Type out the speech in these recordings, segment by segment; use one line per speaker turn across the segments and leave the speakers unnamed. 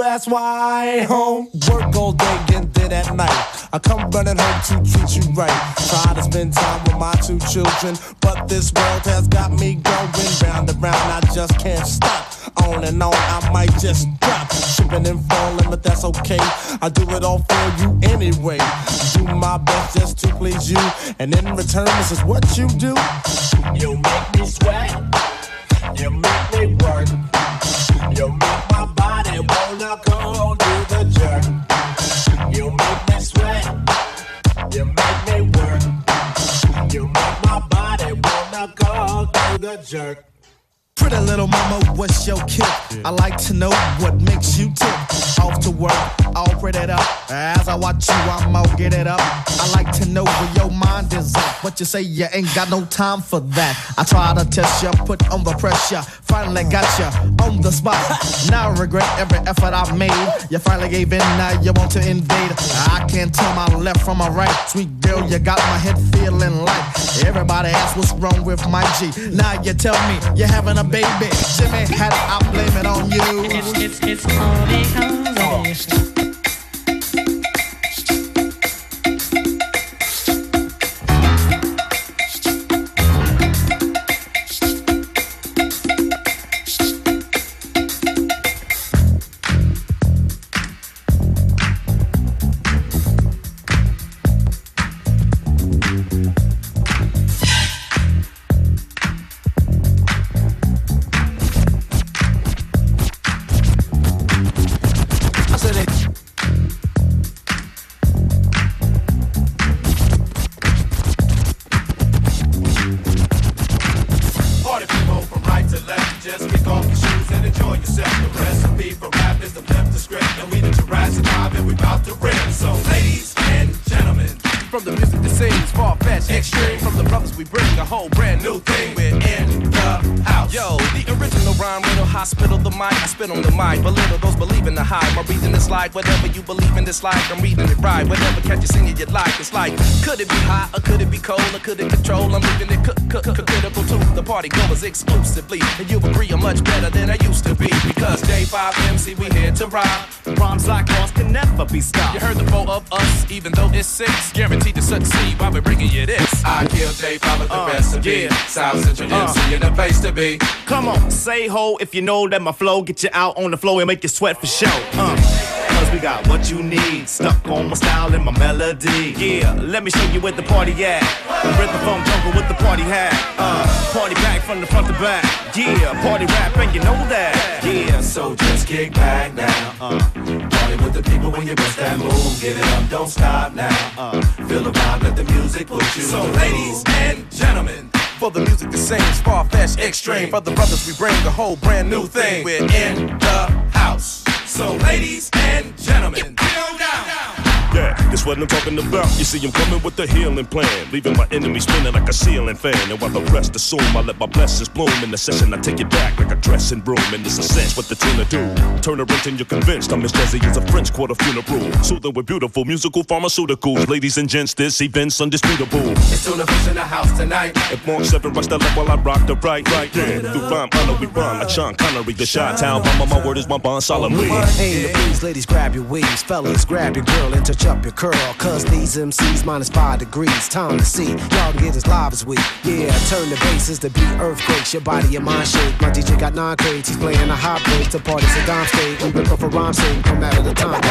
that's why I home. Work all day and then at night. I come running home to treat you right. Try to spend time with my two children, but this world has got me going round and round. I just can't stop. On and on, I might just stop. Tripping and falling, but that's okay. I do it all for you anyway. Do my best just to please you, and in return, this is what you do. You make me sweat. You make me work. You make my body wanna go do the jerk. You make me sweat. You make me work. You make my body wanna go do the jerk.
Pretty little mama, what's your kick? I like to know what makes you tick. Off to work, all it up. As I watch you, I'm all get it up. I like to know where your mind is at. But you say you ain't got no time for that. I try to test you, put on the pressure. Finally got you on the spot. Now I regret every effort I made. You finally gave in, now you want to invade. I can't tell my left from my right. Sweet girl, you got my head feeling light. Everybody asks what's wrong with my G. Now you tell me you're having a baby. Jimmy had I blame it on you.
It's, it's, it's all because
like I'm reading it right. Whatever catch you singing you like. It's like, could it be hot or could it be cold or could it control? I'm leaving it critical to the party goers exclusively. And you agree I'm much better than I used to be. Because J5 MC, we here to ride. Rhymes like ours can never be stopped. You heard the four of us, even though it's six. Guaranteed to succeed while we're bringing you this.
I kill J5 with the uh, recipe. Yeah. South Central uh, MC in the place to be.
Come on, say ho if you know that my flow get you out on the floor and make you sweat for show. Uh. Got what you need. Stuck on my style and my melody. Yeah, let me show you where the party at. Rhythm from jungle with the party hat. Uh, party back from the front to back. Yeah, party rap and you know that. Yeah,
So just kick back now. Uh, party with the people when you bust that move. Get it up, don't stop now. Uh, feel the vibe, let the music put you.
So, ladies and gentlemen, for the music that sings far fetched extreme. For the brothers, we bring a whole brand new thing. We're in the house. So, ladies and gentlemen, feel down.
Yeah, that's what I'm talking about. You see, I'm coming with the healing plan, leaving my enemies spinning like a ceiling fan. And while the rest assume, I let my blessings bloom. In the session, I take it back like a dressing room. And it's a sense what the tuna do. Turn her and you're convinced. I'm as jazzy as a French quarter funeral. Soothing with beautiful musical pharmaceuticals. Ladies and gents, this event's undisputable.
It's Tuna Fish in the house tonight.
If Mark 7 rush the left while I rock the right, right, yeah. Through rhyme, honor, we rhyme like Sean Connery. The shot town, mama, my word is my bond solemnly.
Hey, the please, ladies, grab your weaves. Fellas, grab your girl and touch up your curl. Cause these MCs minus five degrees. Time to see. Y'all get as live as we. Yeah, turn the basses to beat earthquakes. Your body and mind shake. My DJ got nine crates. He's playing a hot break to parties at Dime State. We rip off a rhyme sing. Come out of the time.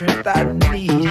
Strength I needed.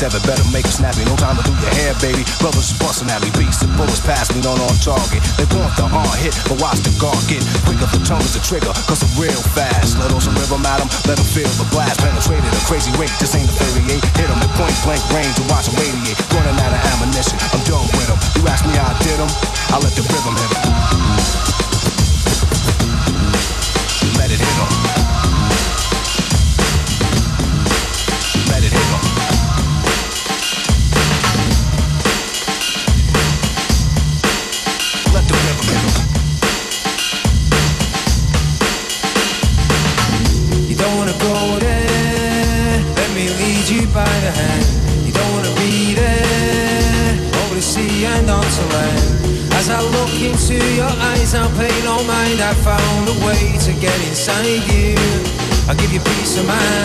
7 Better make it snappy, no time to do your hair, baby. Brothers busting at me, beats The bullets past me, don't on target. They want the hard hit, but watch the guard get Quicker, the tongue is the trigger, cause I'm real fast. Let on some rhythm at them, let them feel the blast. Penetrated a crazy rate, this ain't the 38 Hit them at point blank range to watch them radiate. Running out of ammunition, I'm done with them You ask me how I did them, I let the rhythm hit
them of mind.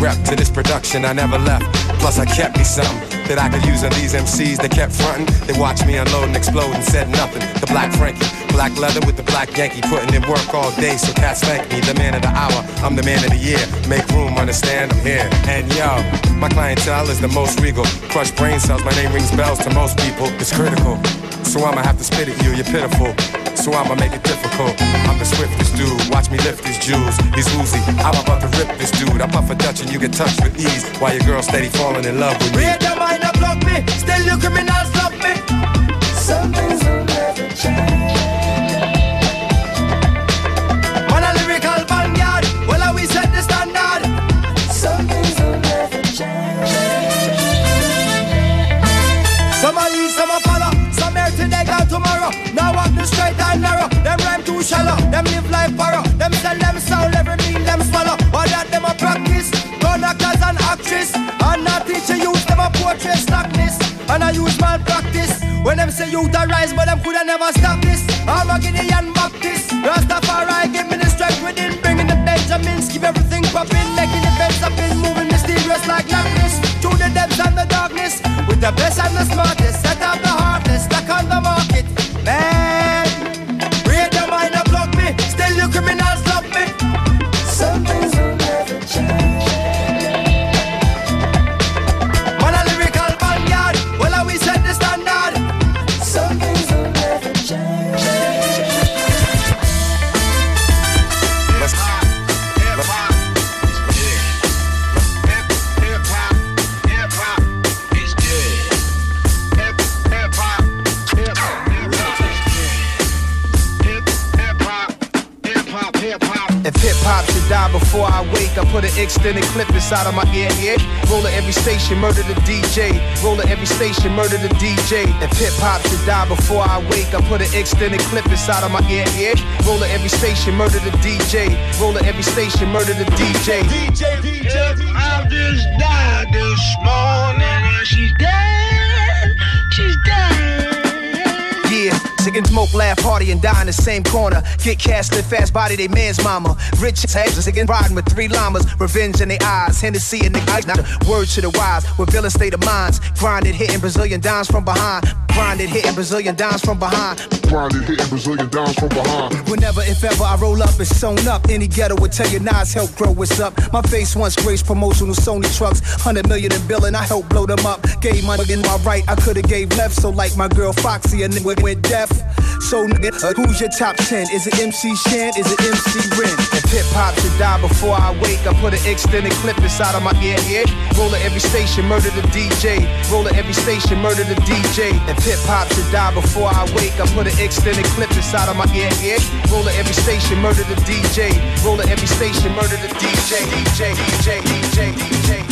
Rep to this production I never left. Plus I kept me something that I could use on these MCs that kept frontin'. They watched me unload and explode and said nothing. The black Frankie, black leather with the black Yankee, putting in work all day so cats thank me. The man of the hour, I'm the man of the year. Make room, understand, I'm here. And yo, my clientele is the most regal. Crush brain cells, my name rings bells to most people. It's critical. So I'ma have to spit at you, you're pitiful. So I'ma make it difficult. I'm the swiftest dude. Watch me lift these jewels. He's woozy. I'm about to rip this dude. I puff a Dutch and you get touched with ease. While your girl steady falling in love with me.
Your mind and block me. Still you criminals love me. Some never change. Shallow. Them live like borrow. Them sell them sound, every meal them swallow. All that them a practice. Gun actors and actress. And not teach you use them a portrait slackness. And I use malpractice. When them say you to rise, but them coulda never stop this. I'm a Gideon Baptist. Rastafari give me the strength within. Bringing the Benjamins. Keep everything popping. Making the beds up in. Moving mysterious like Loch To the depths and the darkness. With the best and the smartest. Set up extended clip inside of my ear, ear. Roll at every station, murder the DJ. Roll at every station, murder the DJ. If hip hop should die before I wake, I put an extended clip inside of my ear, ear. Roll at every station, murder the DJ. Roll at every station, murder the DJ. DJ, DJ, DJ.
I just died this morning she's dead. She's dead.
Yeah, and smoke, laugh, party, and die in the same corner. Get cash, live fast, body, they man's mama. Rich sick and riding with three llamas. Revenge in their eyes, Hennessy in the eyes. Now, word to the wise, with villain state of minds. Grinded, hitting Brazilian dimes from behind. Grinded, hitting Brazilian dimes from behind.
Hitting Brazilian from behind.
Whenever, if ever, I roll up, it's sewn up. Any ghetto would tell you Nas help grow what's up. My face once graced promotional Sony trucks. 100 million in billing, I helped blow them up. Gave my in my right, I could've gave left. So like my girl Foxy, and went, went deaf. So nigga, uh, who's your top 10? Is it MC Shan? Is it MC Ren? If hip hop should die before I wake, I put an extended clip inside of my ear, ear. Roll at every station, murder the DJ. Roll at every station, murder the DJ. If hip hop should die before I wake, I put an extended clip inside of my ear, ear. Roll at every station, murder the DJ. Roll at every station, murder the DJ, DJ, DJ, DJ, DJ.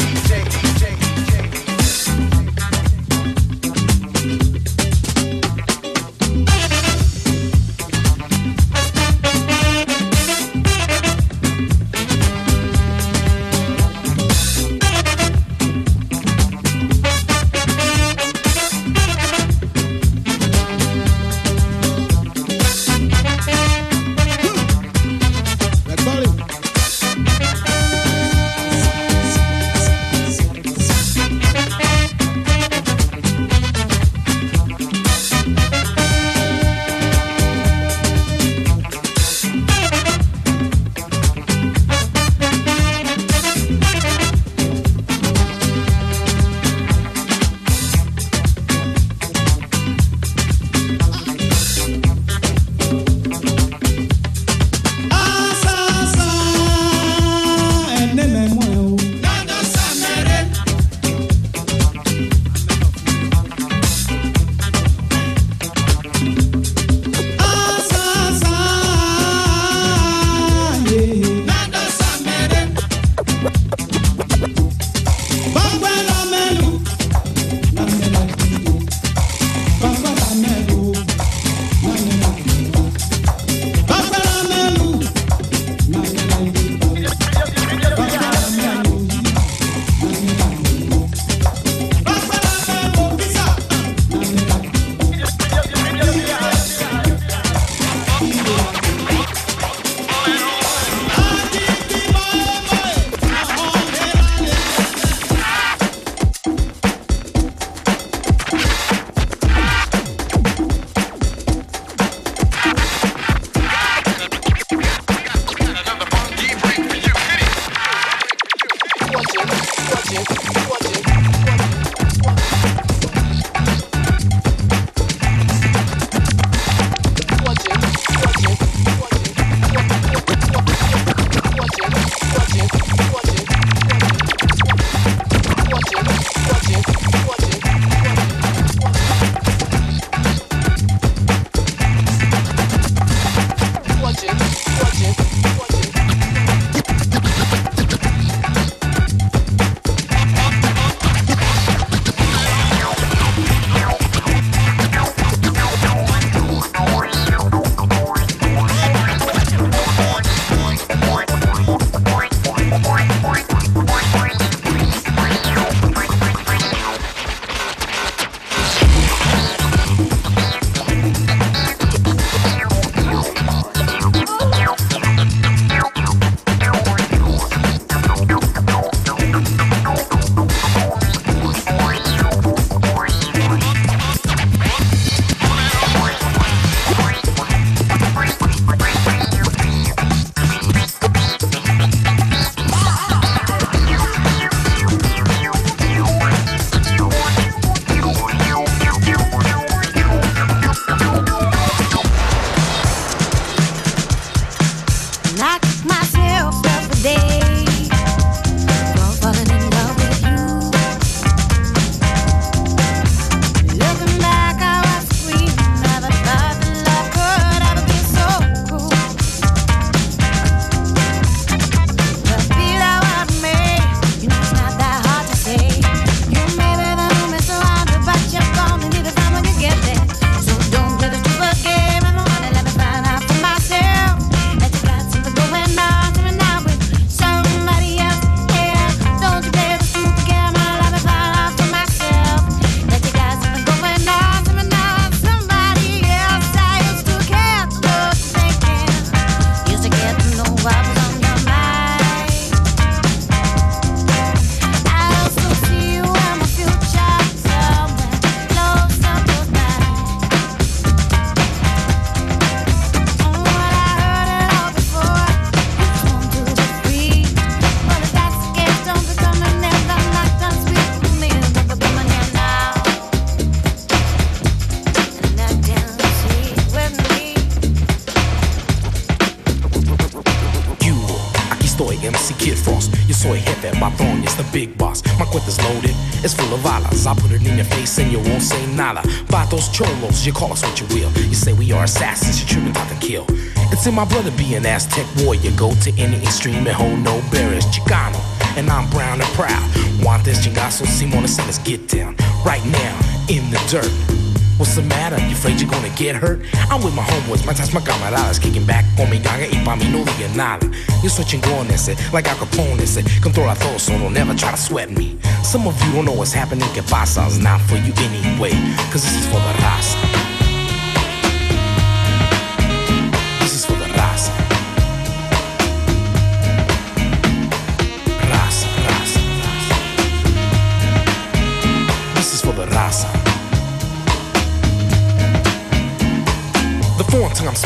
Jefe, patrón, it's the big boss. My cuenta's loaded, it's full of alas. I put it in your face and you won't say nada. Vatos cholos, you call us what you will. You say we are assassins, you tripping out to kill. It's in my brother be an Aztec warrior. Go to any extreme and hold no barriers. Chicano, and I'm brown and proud. Want this chingazo, Simona, let's get down. Right now, in the dirt. What's the matter? You afraid you're gonna get hurt? I'm with my homeboys, my tats, my camaradas Kicking back con mi ganga y pa' mí no diga nada Yo soy chingón ese, eh, like Al Capone ese eh, Control a todo, so don't never try to sweat me Some of you don't know what's happening, que It's not for you anyway, cause this is for the raza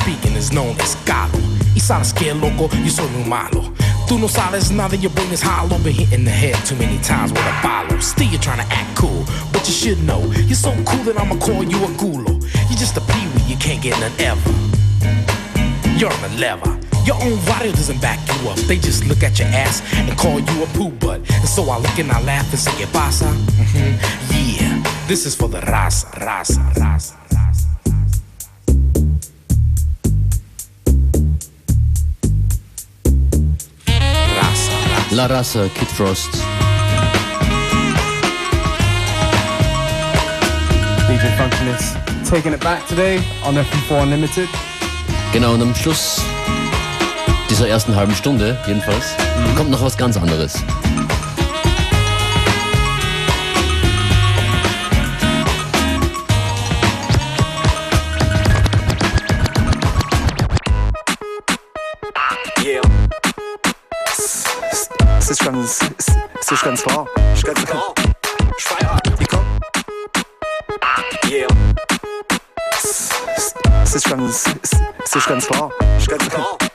speaking is known as Galo. Y sabes que loco, yo soy muy malo. Tú no sabes nada, your brain is hollow. Been hit in the head too many times with a follow. Still you're trying to act cool, but you should know. You're so cool that I'ma call you a gulo. You're just a peewee, you can't get none ever. You're on the lever. Your own body doesn't back you up. They just look at your ass and call you a poo butt. And so I look and I laugh and say, ¿Qué pasa? Mhm. Yeah, this is for the raza, raza, raza.
La Raza, Kid Frost.
DJ Functionist taking it back today on FM4 Unlimited.
Genau, und am Schluss dieser ersten halben Stunde jedenfalls kommt noch was ganz anderes.
Es ist ganz, es es ist ganz. Es ist ganz klar. Ich komm. Yeah. Es es ist ganz, es es ist ganz. Es ist ganz klar.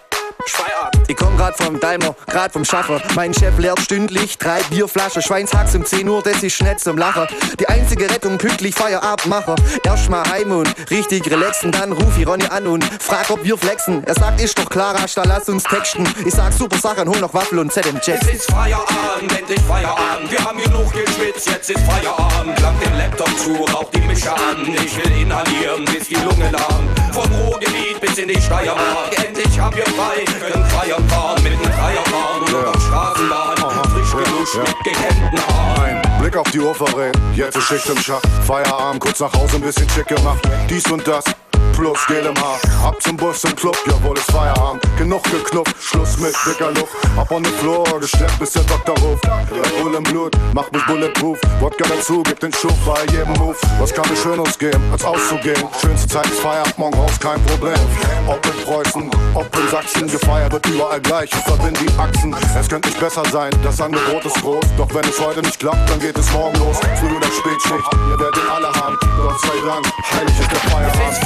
Grad vom Daimler, grad vom Schaffer. Mein Chef leert stündlich drei Bierflaschen. Schweinshacks um 10 Uhr, das ist nicht zum Lachen. Die einzige Rettung, pünktlich Feierabend machen. Erstmal heim und richtig relaxen. Dann ruf ich Ronny an und frag, ob wir flexen. Er sagt, ist doch klar, dann lass uns texten. Ich sag, super Sachen, hol noch Waffel und ZM Jet.
Es ist Feierabend, endlich Feierabend. Wir haben genug geschwitzt, jetzt ist Feierabend. Klang den Laptop zu, rauch die Mische an. Ich will inhalieren, bis die Lunge lahm. Vom Ruhrgebiet bis in die Steiermark. Endlich haben wir frei, können Feiern fahren mit nem Dreierfahren oder auf Straßenbahn. Frisch geduscht mit gekämmten Haaren.
Blick auf die Uhr verrät, jetzt ist Schicht im Schach. Feierabend, kurz nach Hause ein bisschen schick gemacht. Dies und das, plus Gel im Haar. Ab zum Bus im Club, jawohl ist Feierabend. Genug geknupft, Schluss mit dicker Luft. Ab on the floor, gestärkt bis der Doktor ruft. Red Bull im Blut, macht mich bulletproof. Wodka dazu, gibt den Schub bei jedem Move. Was kann mir Schöneres geben, als auszugehen? Schönste Zeit ist Feierabend, morgen raus, kein Problem. Ob in Preußen, ob in Sachsen, gefeiert wird überall gleich. Ich verbind die Achsen, es könnte nicht besser sein. Das Angebot ist groß, doch wenn es heute nicht klappt, dann geht es morgen los. Früh oder Spätschicht, ihr werdet alle haben. Gott sei Dank, heilig ist der
Es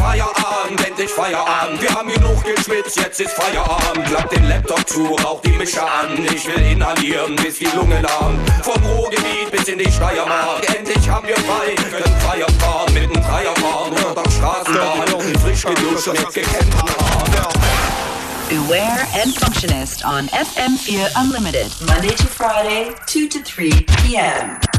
Feierabend.
endlich Feierabend. Wir haben genug geschwitzt, jetzt ist Feierabend. Klapp den Laptop zu, rauch die Mische an. Ich will inhalieren, bis die Lunge lahm. Vom Ruhrgebiet bis in die Steiermark. Endlich haben wir frei, können Feiern fahren mit nem Dreierfahren oder doch Straßenbahn. Frisch geduscht mit gekämmten Haaren.
Beware and Functionist on FM4 Unlimited, Monday to Friday, 2 to 3 p.m.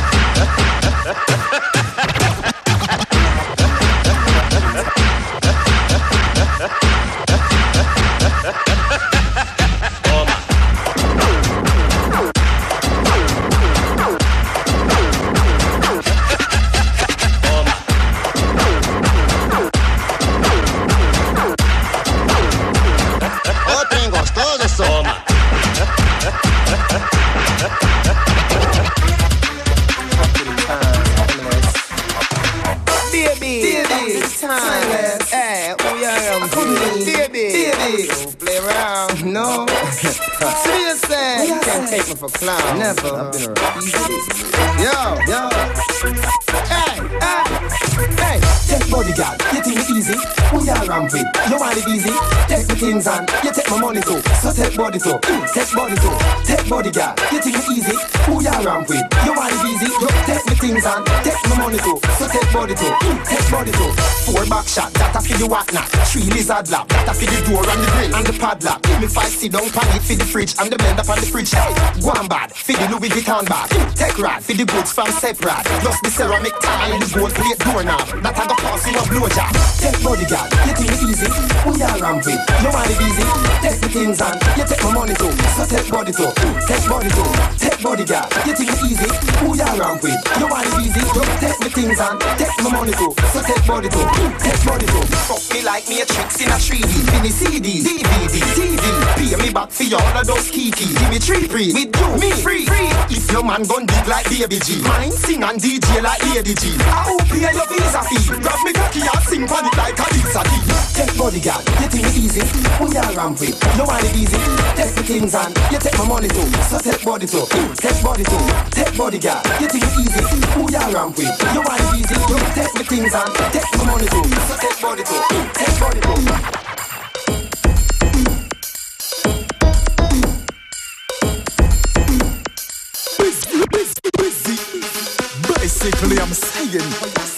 take me for clown. Never. I've been around. Yo, yo. Hey, hey. Hey, take bodyguard, you think it easy? Who ramp with? You want it easy? Take the things on, you take my money too. So take body too, Mm, take body too. Take bodyguard, you think it easy? Who ramp with? You want it easy? You take the things on, take my money too. So take body too, Mm, take body too. Four back shot, that a for the what. Three lizard lap, that a for the door and the grill and the padlock. Give me five sit down pan for the fridge and the blender for the fridge. Hey, go on bad, for the Louis Vuitton bag. Take rad, for the goods from separate. Plus the ceramic tile, the gold plate doorknob. That a go cost you a blowjob. Take bodyguard, you think easy? Who you ramp with? You want it easy? Take the things on, you take my money too. So take body too, take body too. Take bodyguard, you think easy? Who you ramp with? You want it easy? You take the things on, take my money too. So take body too, take body too. Fuck me like me a tricks in a 3D. Mini CD, DVD, TV. Pay me back for all of those kiki. Give me three free, with you, me free. free. If your man gun big like Baby G, mine sing and DJ like Lady G. I hope pay your visa fee. Grab me cocky and sing for it like a Lisa D. Take bodyguard, you think easy? Who you ramp with? You want it easy? Take the things on, you take my money too. So take body too, take body too. Take bodyguard, you think easy? Who you ramp with? You want it easy? You take the things on, take my money too. So take body too, take body too.
Basically, I'm saying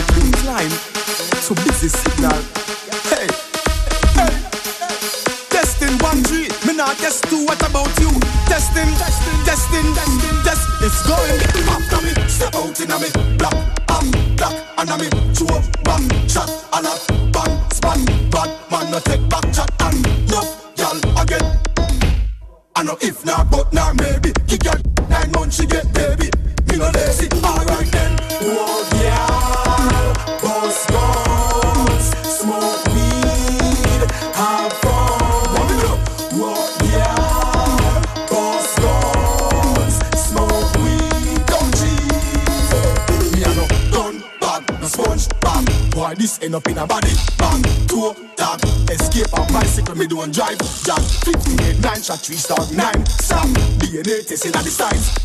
lyric incline to busy signal. Hey, hey, testing one three. Me not test two. What about you? Testing, testing, testing, testing, test. It's going after me. Step out in a me black, am black, and a me two bang shot a bang span. Bad man no take 58, 9 shot, 3 star, 9 Stop, DNA testing at the sides.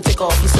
And take
off. your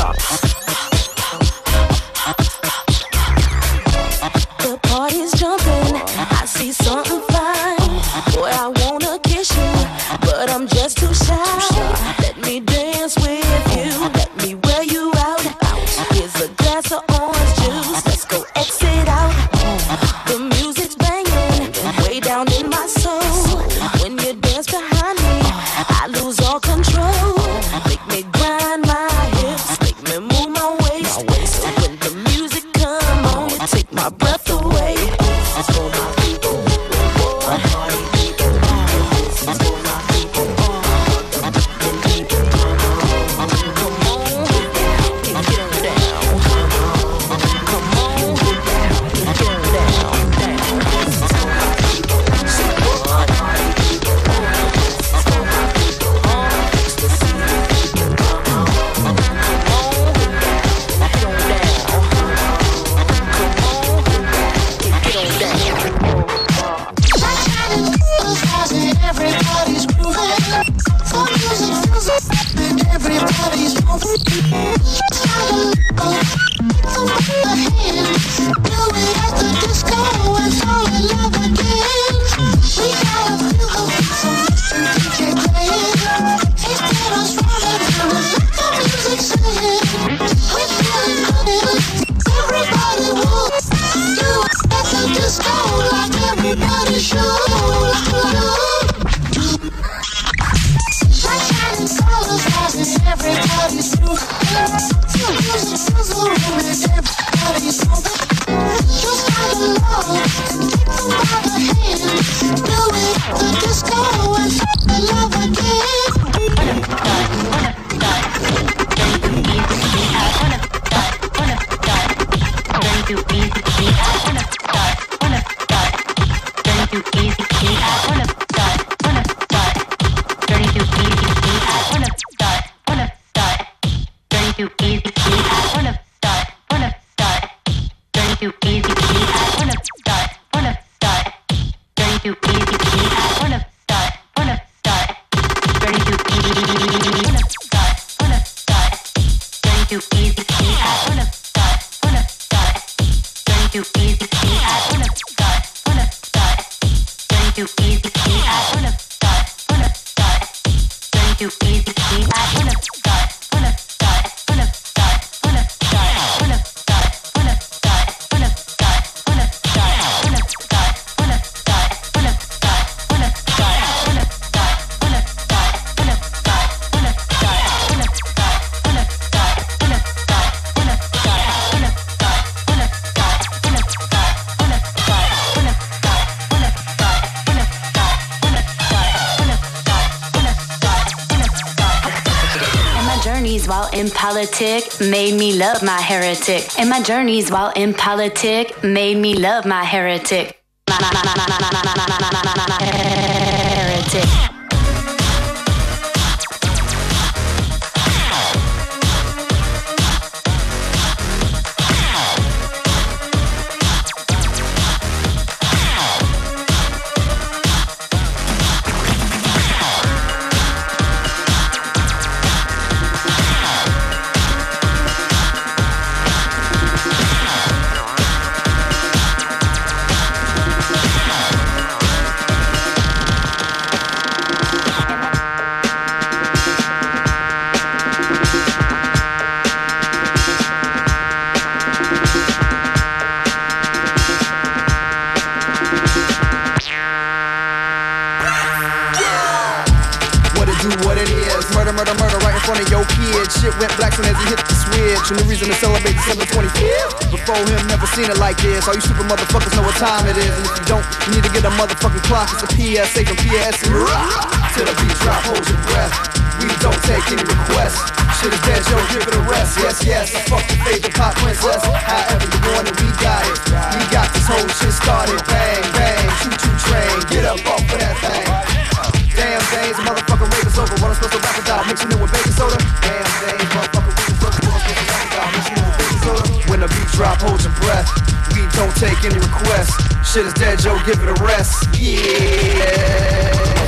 in
politic made me love my heretic. And my journeys while in politic made me love my heretic. Heretic.
25th. Before him, never seen it like this. All you super motherfuckers know what time it is. And if you don't, you need to get a motherfucking clock. It's a PSA from PSA. Till the beat drop, hold your breath. We don't take any requests. Shit is dead, yo, give it a rest. Yes, yes, I fuck your favorite pop princess. However you want it, we got it. We got this whole shit started. Bang, bang, choo choo train. Get up off of that thing. Damn days, motherfucker rave over. What I'm supposed to rap about? Mixing it with baking soda. Damn days, motherfucker drop, hold your breath. We don't take any requests. Shit is dead, Joe, give it a rest. Yeah.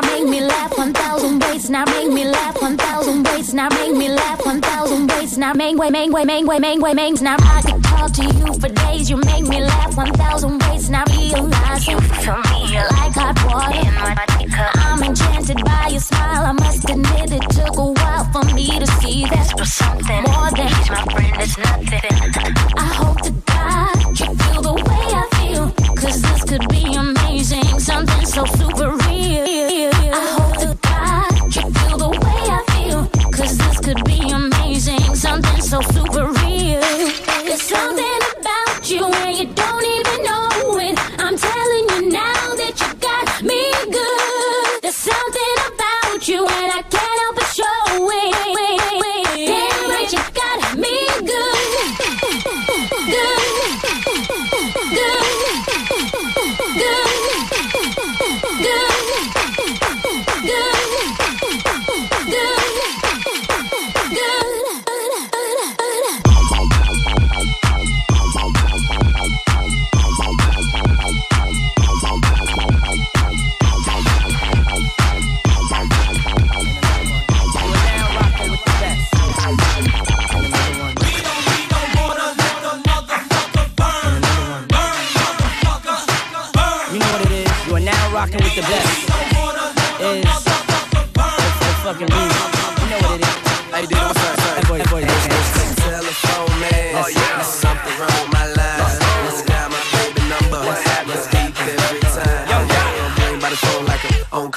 Now make me laugh 1,000 ways. Now make me laugh 1,000 ways. Now make me laugh 1,000 ways. Now make way, make way, make way, make way, make. Now I could talk to you for days. You make me laugh 1,000 ways. Now realize you feel me like hot water in my. I'm enchanted by your smile. I must admit it took a while for me to see that you're something more than he's my friend. It's nothing. I hope to God you feel the way I feel. Cause this could be amazing. Something so super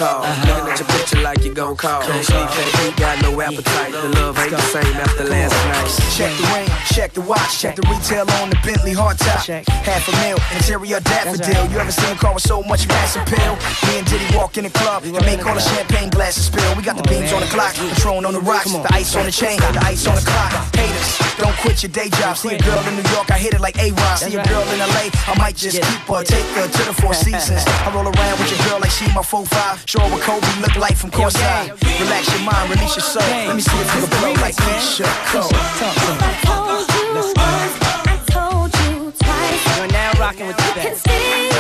call. Picture like you call. Can't sleep, can't eat, got no appetite. The love ain't the same after last night.
Check the ring, check the watch, check the retail on the Bentley hardtop. Half a mil, interior daffodil. You ever seen a car with so much mass appeal? Me and Diddy walk in the club and make all the champagne glasses spill. We got the beams on the clock, Patron on the rocks, the ice on the chain, the ice on the clock. Haters, don't quit your day job. See a girl in New York, I hit it like A-Rock. See a girl in LA, I might just keep her, take her to the Four Seasons. I roll around with your girl like she my 4-5. Show her what Kobe look like from courtside. Relax your mind, release your soul. Let me see if you can blow like Keyshia Cole.
I told you once, I told you twice.
You're now rocking with the best.